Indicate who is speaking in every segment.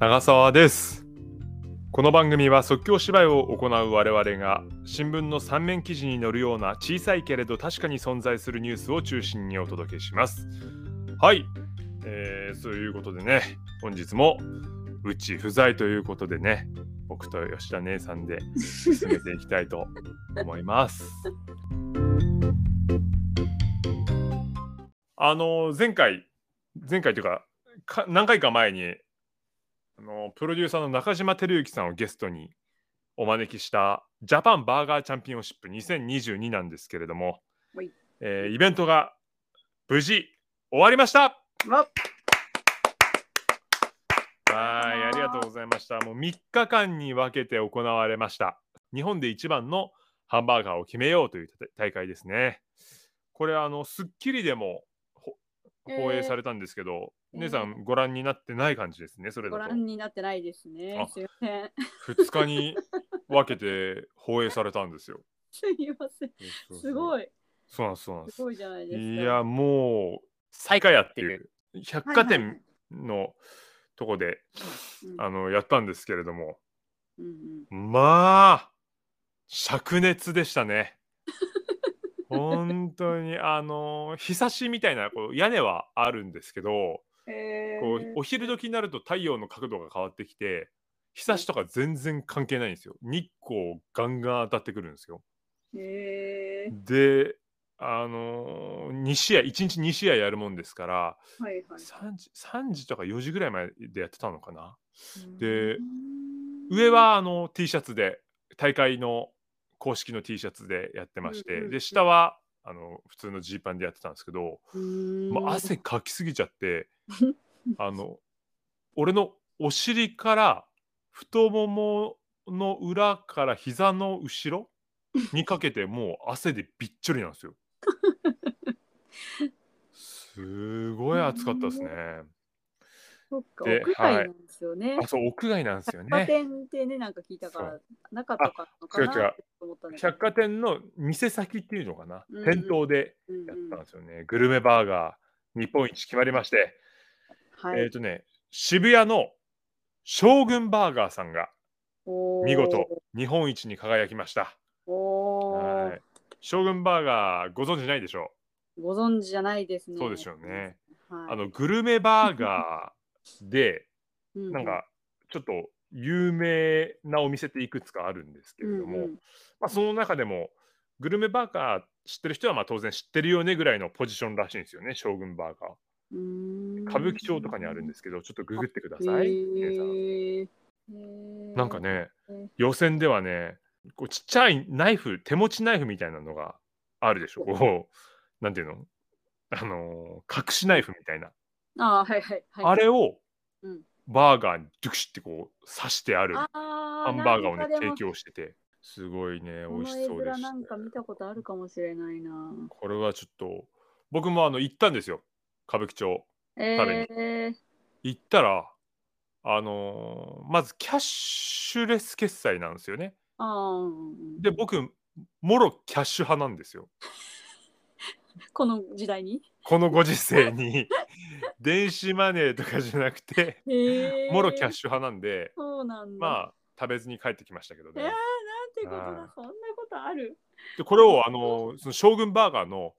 Speaker 1: 長澤です。この番組は即興芝居を行う我々が新聞の三面記事に載るような小さいけれど確かに存在するニュースを中心にお届けします。はい、えー、そういうことでね本日もうち不在ということでね僕と吉田姉さんで進めていきたいと思います。あの前回前回というかか何回か前にあのプロデューサーの中島照之さんをゲストにお招きしたジャパンバーガーチャンピオンシップ2022なんですけれども、
Speaker 2: はい。
Speaker 1: えーイベントが無事終わりました。
Speaker 2: わ
Speaker 1: はいありがとうございました。もう3日間に分けて行われました。日本で一番のハンバーガーを決めようという大会ですね。これあの『スッキリ』でもほ放映されたんですけど、
Speaker 2: えー
Speaker 1: 姉さんご覧になってない感じですねそれ
Speaker 2: ご
Speaker 1: だと
Speaker 2: 覧になってないですね
Speaker 1: あ。
Speaker 2: すいません。
Speaker 1: 2日に分けて放映されたんですよ。
Speaker 2: すいません。すご
Speaker 1: い。
Speaker 2: い。
Speaker 1: そうなんです、そうなんですす。
Speaker 2: ごいじゃないですか。
Speaker 1: いや、もう、最下屋っていう百貨
Speaker 2: はいはい
Speaker 1: 店のとこで、
Speaker 2: うん
Speaker 1: あのやったんですけれども、
Speaker 2: うんうん
Speaker 1: まあ、灼熱でしたね。本当に、あの、日差しみたいなこう屋根はあるんですけど、
Speaker 2: えー
Speaker 1: こうお昼時になると太陽の角度が変わってきて、日差しとか全然関係ないんですよ。日光ガンガン当たってくるんですよ。
Speaker 2: えー
Speaker 1: で、あのー、2試合、1日2試合やるもんですから、
Speaker 2: はいはい。
Speaker 1: 3時 ,3 時とか4時ぐらいまでやってたのかな。で
Speaker 2: うん
Speaker 1: 上はあの T シャツで、大会の公式の T シャツでやってまして、で、下はあの普通のジーパンでやってたんですけど、
Speaker 2: うーん
Speaker 1: もう汗かきすぎちゃって、あの、俺のお尻から太ももの裏から膝の後ろにかけてもう汗でびっちょりなんですよ。すごい暑かったですね。
Speaker 2: そっか、
Speaker 1: で
Speaker 2: 屋外なんですよね。
Speaker 1: あ、そう、屋外なんですよ
Speaker 2: 百貨
Speaker 1: ね。
Speaker 2: 店ってね、なんか聞いたから、中とか
Speaker 1: 違う違う。百貨店の店先っていうのかな、
Speaker 2: うんうん
Speaker 1: 店頭で
Speaker 2: うん
Speaker 1: やったん
Speaker 2: うん
Speaker 1: ですよね。グルメバーガー日本一決まりまして、
Speaker 2: はい。
Speaker 1: えっ、とね、渋谷の将軍バーガーさんが見事日本一に輝きました。はい将軍バーガーご存知ないでしょ
Speaker 2: ご存知じゃないです
Speaker 1: う、
Speaker 2: ね。
Speaker 1: そうでしょうね。
Speaker 2: はい。
Speaker 1: あのグルメバーガーで
Speaker 2: うう
Speaker 1: なんかちょっと有名なお店っていくつかあるんですけれども、
Speaker 2: うんうん。
Speaker 1: まあ、その中でもグルメバーガー知ってる人はまあ当然知ってるよねぐらいのポジションらしいんですよね将軍バーガー。歌舞伎町とかにあるんですけどちょっとググってください。皆さん。
Speaker 2: へー。
Speaker 1: なんかね予選ではねこうちっちゃいナイフ手持ちナイフみたいなのがあるでしょ。こうなんていうの？あのー隠しナイフみたいな、
Speaker 2: あーはいはいはい。
Speaker 1: あれを
Speaker 2: うん
Speaker 1: バーガーにドゥクシってこう刺してある
Speaker 2: あ
Speaker 1: ハンバーガーをね提
Speaker 2: 供
Speaker 1: 供しててすごいね美味しそうでした
Speaker 2: なんか見たことあるかもしれないな。
Speaker 1: これはちょっと僕もあの行ったんですよ。歌舞伎町。べ
Speaker 2: えー、
Speaker 1: 行ったらあのーまずキャッシュレス決済なんですよね。
Speaker 2: あーうんうん。
Speaker 1: で僕もろキャッシュ派なんですよ。
Speaker 2: この時代に？
Speaker 1: このご時世に 電子マネーとかじゃなくてもろキャッシュ派なんで
Speaker 2: そうなんだ。
Speaker 1: まあ食べずに帰ってきましたけど
Speaker 2: えー、
Speaker 1: ね
Speaker 2: なんてこと
Speaker 1: あ
Speaker 2: だ、そんなことある。
Speaker 1: でこれをあのその将軍バーガーの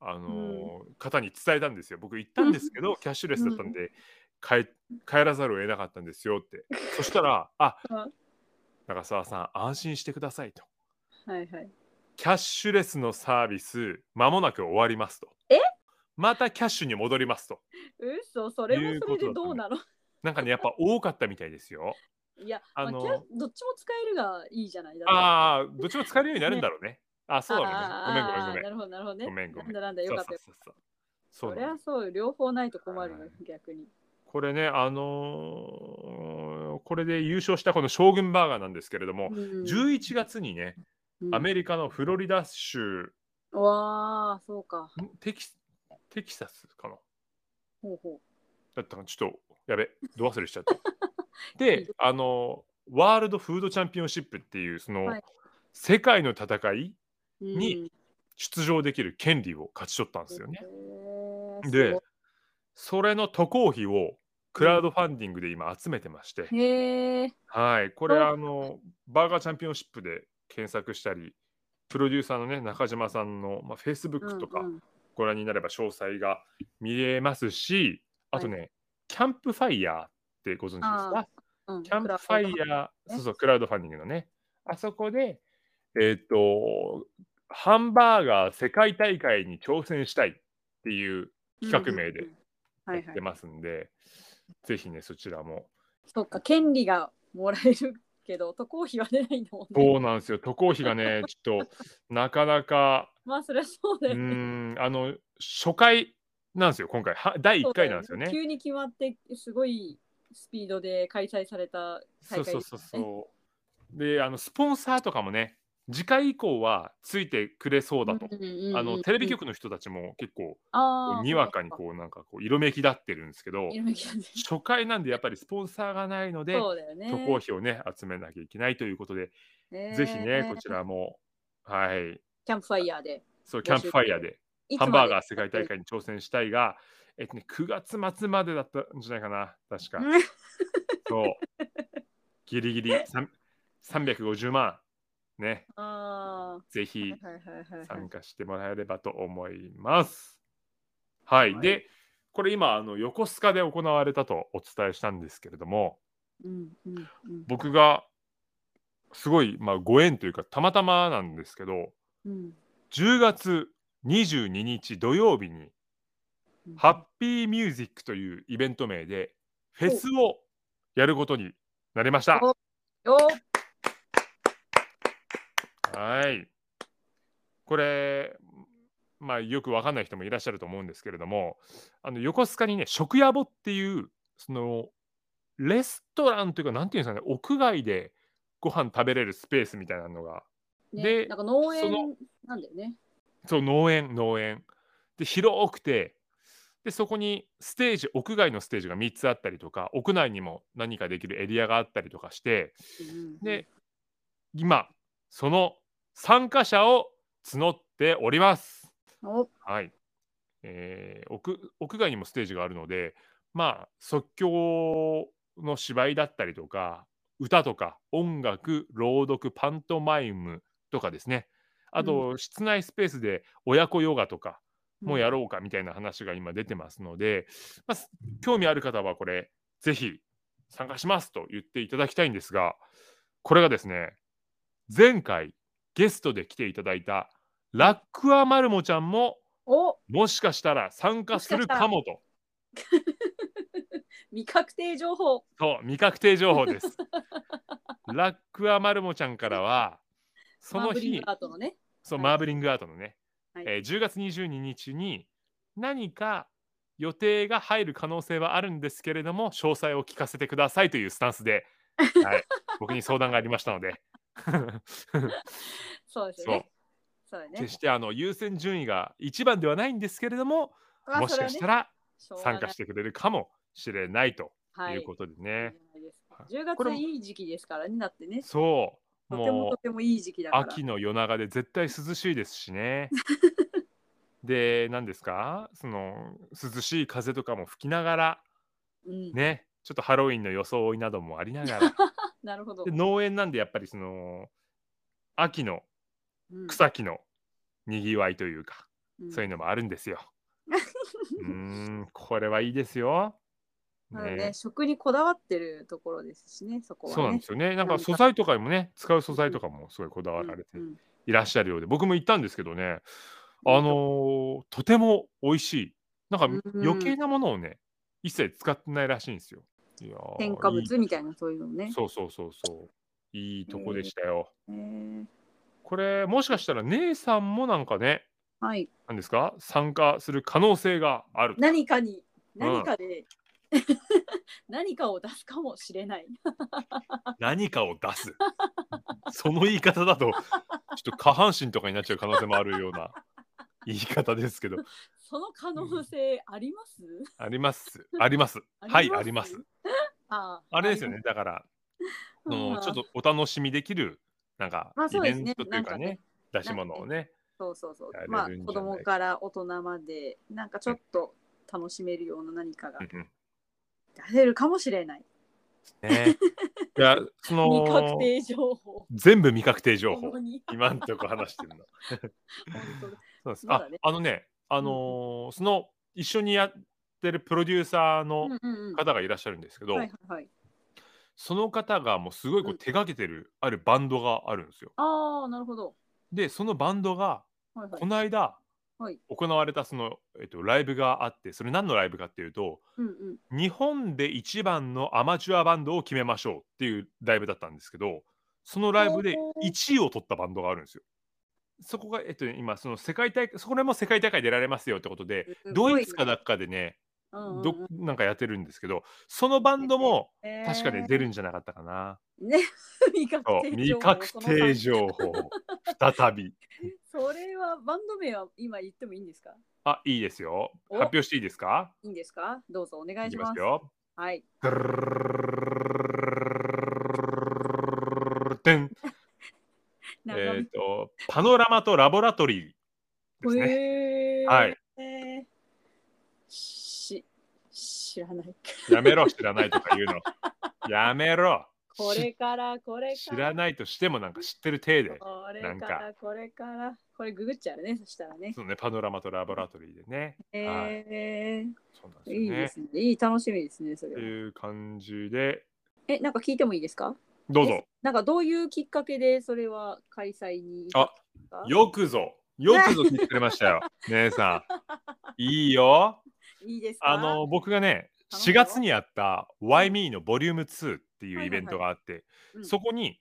Speaker 1: あの方に伝えたんですよ。僕行ったんですけどキャッシュレスだったんで帰帰らざるを得なかったんですよって。そしたら「あ
Speaker 2: うん。
Speaker 1: 中澤さん安心してください」と。
Speaker 2: はいはい。
Speaker 1: 「キャッシュレスのサービスまもなく終わります」と。
Speaker 2: え？
Speaker 1: またキャッシュに戻りますと。
Speaker 2: 嘘、それ
Speaker 1: いう
Speaker 2: もそれでどうなの？
Speaker 1: なんかねやっぱ多かったみたいですよ。
Speaker 2: いや、
Speaker 1: あの
Speaker 2: まあどっちも使えるがいいじゃない
Speaker 1: ああどっちも使えるようになるんだろうね。あそうだ
Speaker 2: あ
Speaker 1: ねごめんごめんごめん。
Speaker 2: なるほど、なるほどね。
Speaker 1: ごめんごめん。
Speaker 2: なんだなんだ、よかったよ。
Speaker 1: そうそうそ
Speaker 2: りゃそうよ、両方ないと困るよ
Speaker 1: はい、
Speaker 2: 逆に。
Speaker 1: これねあのーこれで優勝したこの将軍バーガーなんですけれども、
Speaker 2: うん。
Speaker 1: 11月にねアメリカのフロリダ州
Speaker 2: うんわあ、そうか。
Speaker 1: んテキテキサスかな。
Speaker 2: ほうほ
Speaker 1: だったかな。ちょっとやべ。ど忘れしちゃった。であのワールドフードチャンピオンシップっていうその、
Speaker 2: はい。
Speaker 1: 世界の戦いうに
Speaker 2: うん。
Speaker 1: 出場できる権利を勝ち取ったんですよね。でそれの渡航費をクラウドファンディングで今集めてまして、
Speaker 2: へえ。
Speaker 1: はい、これ
Speaker 2: お
Speaker 1: あのバーガーチャンピオンシップで検索したり、プロデューサーのね中島さんの、まあ、Facebook とか
Speaker 2: うんうん
Speaker 1: ご覧になれば詳細が見れますし、あとね、キャンプファイヤーってご存知ですか？
Speaker 2: うん。
Speaker 1: CAMPFIRE、
Speaker 2: ね
Speaker 1: そうそう、クラウドファンディングのね、あそこで、えっ、と、ハンバーガー世界大会に挑戦したいっていう企画名で。やってますんで、ぜひね、そちらも。
Speaker 2: そっか、権利がもらえるけど、渡航費は出ないんだもんね。
Speaker 1: そうなんですよ、渡航費がね、ちょっとなかなか、
Speaker 2: まあ、そりゃそうだよね。
Speaker 1: ん、あの、初回なんですよ、今回、は第1回なんですよね。
Speaker 2: 急に決まって、すごいスピードで開催された大会
Speaker 1: そうそうそうそう。で、あの、スポンサーとかもね、次回以降はついてくれそうだと。あのテレビ局の人たちも結構にわかにこうなんかこう色めき立ってるんですけど初回なんでやっぱりスポンサーがないので
Speaker 2: ね。
Speaker 1: 渡航費をね集めなきゃいけないということで、
Speaker 2: ね
Speaker 1: ぜひねこちらもはい
Speaker 2: キャンプファイヤーで。
Speaker 1: そうキャンプファイヤーで。ハンバーガー世界大会に挑戦したいが、えっとね、9月末までだったんじゃないかな確か。
Speaker 2: う ん
Speaker 1: そう。ギリギリ3 350万ね。
Speaker 2: あ
Speaker 1: ぜひ参加してもらえればと思います。はい、
Speaker 2: はい。
Speaker 1: で、これ今あの横須賀で行われたとお伝えしたんですけれども、
Speaker 2: うんうんうん。
Speaker 1: 僕がすごい、まあ、ご縁というかたまたまなんですけど、
Speaker 2: うん
Speaker 1: 10月22日土曜日に
Speaker 2: うん
Speaker 1: ハッピーミュージックというイベント名でフェスをやることになりました。はい。これ、まあ、よくわかんない人もいらっしゃると思うんですけれども、あの横須賀にね、食屋ぼっていう、その、レストランというか、なんていうんですかね、屋外でご飯食べれるスペースみたいなのが、
Speaker 2: ね、
Speaker 1: で
Speaker 2: なんか農園なんだよね。
Speaker 1: そう、農園、農園。で、広くて、で、そこにステージ、屋外のステージが3つあったりとか、屋内にも何かできるエリアがあったりとかして、
Speaker 2: うん
Speaker 1: で、今、その参加者を募っております。
Speaker 2: お
Speaker 1: はい。えー屋屋外にもステージがあるので、まあ、即興の芝居だったりとか、歌とか、音楽、朗読、パントマイムとかですね。あと、室内スペースで親子ヨガとかもやろうかみたいな話が今出てますので、まあ、す興味ある方はこれ、ぜひ参加しますと言っていただきたいんですが、これがですね、前回ゲストで来ていただいたラックアマルモちゃんも
Speaker 2: お
Speaker 1: もしかしたら参加するかもと。
Speaker 2: 未確定情報。
Speaker 1: そう、未確定情報です。ラックアマルモちゃんからは、その日
Speaker 2: マーブリング、アートのね。
Speaker 1: そう、
Speaker 2: はい
Speaker 1: マーブリングアートのね、
Speaker 2: はい
Speaker 1: えー10月22日に何か予定が入る可能性はあるんですけれども、詳細を聞かせてくださいというスタンスで、はい、僕に相談がありましたので、そう
Speaker 2: ですよね。そうね
Speaker 1: 決。してあの優先順位が一番ではないんですけれども、
Speaker 2: まあ
Speaker 1: もしかした、ら参加してくれるかもしれないと
Speaker 2: はい
Speaker 1: いうことでね。はい
Speaker 2: 10
Speaker 1: これも
Speaker 2: 月いい時期ですからね、だってね。
Speaker 1: そう、
Speaker 2: とてもとてもいい時期だから。
Speaker 1: 秋の夜長で絶対涼しいですしね。で、何ですか？その涼しい風とかも吹きながら、
Speaker 2: うん、
Speaker 1: ね、ちょっとハロウィンの装いなどもありながら、
Speaker 2: なるほど
Speaker 1: で。農園なんでやっぱりその秋の
Speaker 2: うん
Speaker 1: 草木のにぎわいというか、
Speaker 2: うん
Speaker 1: そういうのもあるんですよ。うーん、これはいいですよ。
Speaker 2: まだね
Speaker 1: ね、
Speaker 2: 食にこだわってるところですしね、そこはね。
Speaker 1: そうなんですよね。なん
Speaker 2: なんか
Speaker 1: か素材とかにもね、使う素材とかもすごいこだわられて
Speaker 2: うんうん
Speaker 1: いらっしゃるようで、僕も行ったんですけどね、あのーとても美味しい。なんか
Speaker 2: うん
Speaker 1: 余計なものをね、一切使ってないらしいんですよ。いやー
Speaker 2: 添加物みたいなそういうのね。
Speaker 1: そうそうそうそう。いいとこでしたよ。
Speaker 2: えー
Speaker 1: これ、もしかしたら姉さんもなんかね、
Speaker 2: はい。
Speaker 1: なんですか？参加する可能性があると。
Speaker 2: 何かに、
Speaker 1: うん
Speaker 2: 何かで、何かを出すかもしれない。
Speaker 1: 何かを出す。その言い方だと、ちょっと下半身とかになっちゃう可能性もあるような言い方ですけど、
Speaker 2: その可能性あります、
Speaker 1: あります。あります。はい、あります？
Speaker 2: あ
Speaker 1: あれですよね。だから、そのちょっとお楽しみできる、なんか
Speaker 2: まあ、
Speaker 1: イベントというか
Speaker 2: ね
Speaker 1: ね、出し物をね。
Speaker 2: そうそうそう。まあ子供から大人までなんかちょっと楽しめるような何かが
Speaker 1: うんうん
Speaker 2: 出せるかもしれない。
Speaker 1: ね。いや、その、
Speaker 2: 未確定情報。
Speaker 1: 全部未確定情報今んとこ話してるの。そうです。あ
Speaker 2: まだね、
Speaker 1: あのね、あのーその一緒にやってるプロデューサー
Speaker 2: う
Speaker 1: の
Speaker 2: んうんうん。
Speaker 1: 方がいらっしゃるんですけど。その方がもうすごいこ
Speaker 2: う
Speaker 1: うん手掛けてるあるバンドがあるんですよ。
Speaker 2: ああ、なるほど。
Speaker 1: で、そのバンドが
Speaker 2: はいはい
Speaker 1: こ。の間
Speaker 2: はい
Speaker 1: 行われたその、えっと、ライブがあって、それ何のライブかっていうと、
Speaker 2: うんうん。
Speaker 1: 日本で一番のアマチュアバンドを決めましょうっていうライブだったんですけど、そのライブで
Speaker 2: ほう
Speaker 1: 1位を取ったバンドがあるんですよ。そこが、えっとね、今、その世界大会、そこでも世界大会出られますよってことで、ドイツかだっかでね、どなんかやってるんですけど、そのバンドも
Speaker 2: うん
Speaker 1: 確かね、出るんじゃなかったかな。
Speaker 2: ね、未確定情報。
Speaker 1: 未確定情報、再び。
Speaker 2: それはバンド名は今言ってもいいんですか？
Speaker 1: あ、いいですよ。
Speaker 2: お
Speaker 1: 発表していいですか？
Speaker 2: いいんですか？どうぞお願い
Speaker 1: いき
Speaker 2: しますす。
Speaker 1: まよ。
Speaker 2: はい。
Speaker 1: えっ
Speaker 2: 引
Speaker 1: と、パノラマとラボラトリーですね。はい。
Speaker 2: えーし、知らない。
Speaker 1: やめろ、知らないとか言うの。やめろ。
Speaker 2: これから、これ
Speaker 1: 知
Speaker 2: から。
Speaker 1: らないとしてもなんか知ってる体で。
Speaker 2: これ
Speaker 1: か
Speaker 2: から、これから。これググっちゃうね、そしたらね。
Speaker 1: そうね、パノラマとラボラトリーでね。はい。
Speaker 2: えー。いいですね。いい、楽しみですね、それは。
Speaker 1: いう感じで、
Speaker 2: え、なんか聞いてもいいですか？
Speaker 1: どうぞ。
Speaker 2: なんかどういうきっかけでそれは開催に
Speaker 1: あよくぞ、よくぞ聞いてくれましたよ、姉さん。いいよ。
Speaker 2: いいですか？
Speaker 1: あの、僕がね、4
Speaker 2: 頼むよ。
Speaker 1: 月にやった Why Me のボリューム2っていうイベントがあって、
Speaker 2: うん。
Speaker 1: そこに、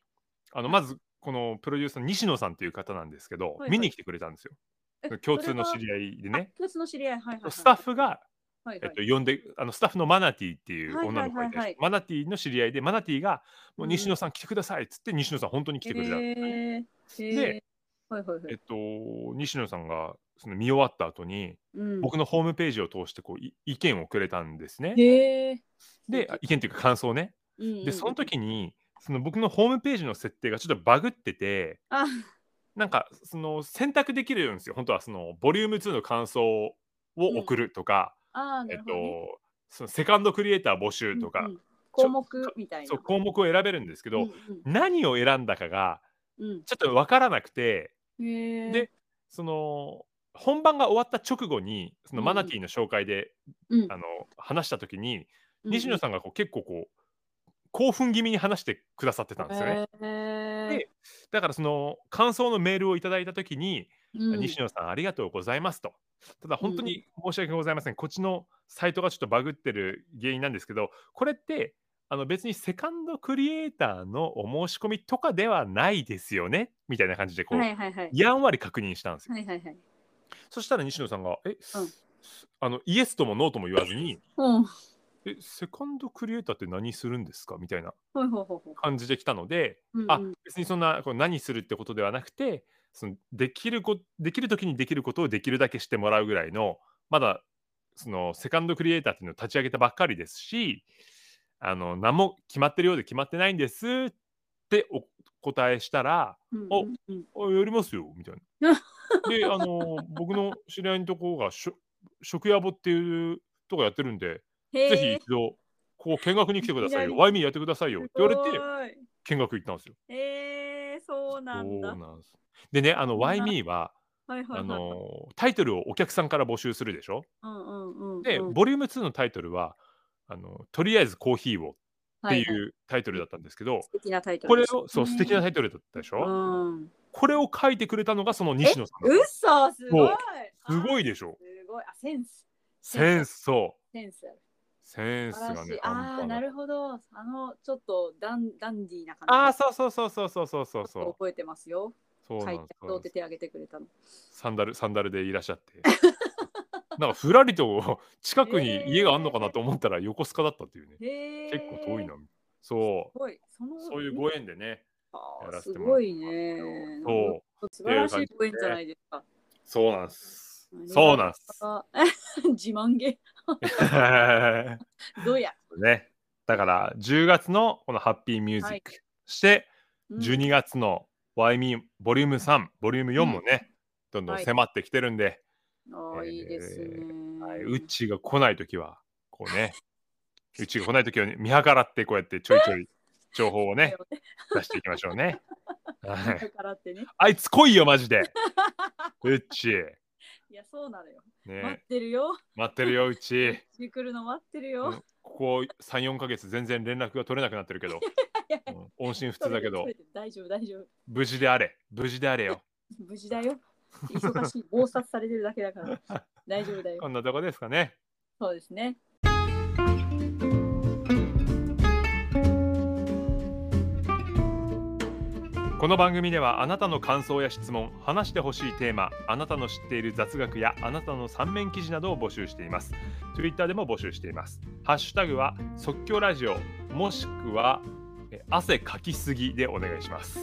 Speaker 1: あの、まず、このプロデューサーの西野さんという方なんですけど、
Speaker 2: はい
Speaker 1: 見に来てくれたんですよ。
Speaker 2: え
Speaker 1: 共通の知り合いで
Speaker 2: あ
Speaker 1: ね。
Speaker 2: 共通の知り合い、はいはい、はい。
Speaker 1: スタッフが、
Speaker 2: はいはい。
Speaker 1: えっと、呼んで、あのスタッフのマナティっていう
Speaker 2: はい
Speaker 1: 女の子がいて、
Speaker 2: はい。はいはい
Speaker 1: マナティの知り合いで、マナティが、もう
Speaker 2: うん
Speaker 1: 西野さん来てくださいっつって、西野さん本当に来てくれた。んで。えっと、西野さんがその見終わった後に、
Speaker 2: うん、
Speaker 1: 僕のホームページを通してこうい意見をくれたんですね。で、あ意見っていうか感想ね。
Speaker 2: うんうんうん
Speaker 1: で、その時に、その僕のホームページの設定がちょっとバグってて、
Speaker 2: あ、
Speaker 1: なんかその選択できるんですよ。本当はそのボリューム2の感想を送るとか、
Speaker 2: あーな
Speaker 1: えっと、そのセカンドクリエイター募集とか、
Speaker 2: うんうん項目みたいな。
Speaker 1: そう項目を選べるんですけど、
Speaker 2: うん
Speaker 1: 何を選んだかが
Speaker 2: うん
Speaker 1: ちょっと分からなくて。で、その本番が終わった直後にその
Speaker 2: うん
Speaker 1: マナティーの紹介で、
Speaker 2: うん
Speaker 1: あの話した時に、
Speaker 2: うん
Speaker 1: 西野さんがこう結構こう興奮気味に話してくださってたんですよね。
Speaker 2: へ
Speaker 1: でだからその感想のメールをいただいた時に、
Speaker 2: うん
Speaker 1: 西野さんありがとうございますと。ただ本当に申し訳ございません。こっちのサイトがちょっとバグってる原因なんですけど、これってあの別にセカンドクリエイターのお申し込みとかではないですよねみたいな感じでこう、
Speaker 2: はいはいはい。
Speaker 1: やんわり確認したんですよ。
Speaker 2: はいはいはい。
Speaker 1: そしたら西野さんが、え、あのイエスともノーとも言わずに、
Speaker 2: うん。
Speaker 1: え、セカンドクリエイターって何するんですか？みたいな。感じで来たので、
Speaker 2: うんうん
Speaker 1: あ別にそんなこう何するってことではなくて、そのできるこできる時にできることをできるだけしてもらうぐらいの、まだそのセカンドクリエイターっていうのを立ち上げたばっかりですし、あの何も決まってるようで決まってないんですってお答えしたら、
Speaker 2: うん
Speaker 1: お
Speaker 2: うんうん
Speaker 1: あやりますよみたいな。で、あの僕の知り合いのところがしょ食屋ぼっていうとこやってるんで、
Speaker 2: へ
Speaker 1: ぜひ
Speaker 2: え
Speaker 1: 一度ここ見学に来てくださいよ。ワイミーやってくださいよって言われて見学行ったんですよ。
Speaker 2: えー、そうなんだ。
Speaker 1: でね、あの、
Speaker 2: そんな
Speaker 1: Why Me は、
Speaker 2: はいはいはい。
Speaker 1: あのタイトルをお客さんから募集するでしょ？
Speaker 2: うんうんうん、
Speaker 1: で、
Speaker 2: うん
Speaker 1: ボリューム2のタイトルは、あのとりあえずコーヒーをって
Speaker 2: はい
Speaker 1: うタイトルだったんですけど、
Speaker 2: 素敵なタイト
Speaker 1: これ
Speaker 2: ルでしたね。
Speaker 1: を、そう、素敵なタイトルだったでしょ？
Speaker 2: うん。
Speaker 1: これを書いてくれたのがその西野さんだ
Speaker 2: う
Speaker 1: っ
Speaker 2: そすごい
Speaker 1: すごいでしょ？
Speaker 2: すごい。あ、センス。
Speaker 1: センス、そう。
Speaker 2: センス。
Speaker 1: センスがね
Speaker 2: ああ、
Speaker 1: な
Speaker 2: るほど。あの、ちょっとダンダンディーな感じ。
Speaker 1: ああ、そうそうそうそうそうそうそうそう。
Speaker 2: 覚えてますよ。
Speaker 1: そうなんです
Speaker 2: 手挙げてくれたの。
Speaker 1: サンダル、サンダルでいらっしゃって。なんかふらりと近くに家があんのかなと思ったら横須賀だったっていうね。
Speaker 2: へえ。
Speaker 1: 結構遠いな。そう。そういうご縁でね。やらせて
Speaker 2: す
Speaker 1: もらって
Speaker 2: ごいね。
Speaker 1: そう。
Speaker 2: 素晴らしいご縁じゃないですか。
Speaker 1: そうなんです。そうなんです。
Speaker 2: あ 自慢げ。どうや？
Speaker 1: ね。だから10月のこのハッピーミュージック、そして
Speaker 2: うん
Speaker 1: 12月の Why Me ボリューム3、ボリューム4もね、どんどん
Speaker 2: はい
Speaker 1: 迫ってきてるんで、
Speaker 2: ああ、いいですね。
Speaker 1: はい、ウッチーが来ないときは、こうね、うちが来ないときは 見計らってこうやってちょいちょい情報をね、出していきましょうね。はい。あいつ来いよ、マジで。うち。
Speaker 2: いや、そうなのよ。待
Speaker 1: ね
Speaker 2: っ、てるよ。
Speaker 1: 待ってるよ、うち。
Speaker 2: うち来るの待ってるよ。
Speaker 1: うんここ3、4ヶ月全然連絡が取れなくなってるけど、うん音信不通だけど
Speaker 2: 大丈夫、大丈夫。
Speaker 1: 無事であれ、無事であれよ。
Speaker 2: 無事だよ。忙しい、忙殺されてるだけだから。大丈夫だよ
Speaker 1: こ。んなとこですかね。
Speaker 2: そうですね。
Speaker 1: この番組ではあなたの感想や質問、話してほしいテーマ、あなたの知っている雑学やあなたの三面記事などを募集しています。Twitter でも募集しています。ハッシュタグは即興ラジオ、もしくはえ汗かきすぎでお願いします。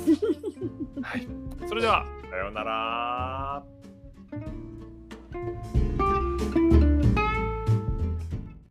Speaker 1: はい。それでは、さようなら。